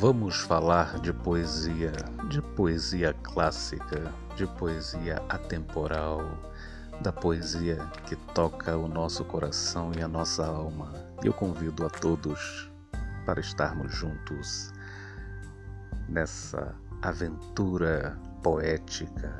Vamos falar de poesia, de poesia clássica, de poesia atemporal, da poesia que toca o nosso coração e a nossa alma. Eu convido a todos para estarmos juntos nessa aventura poética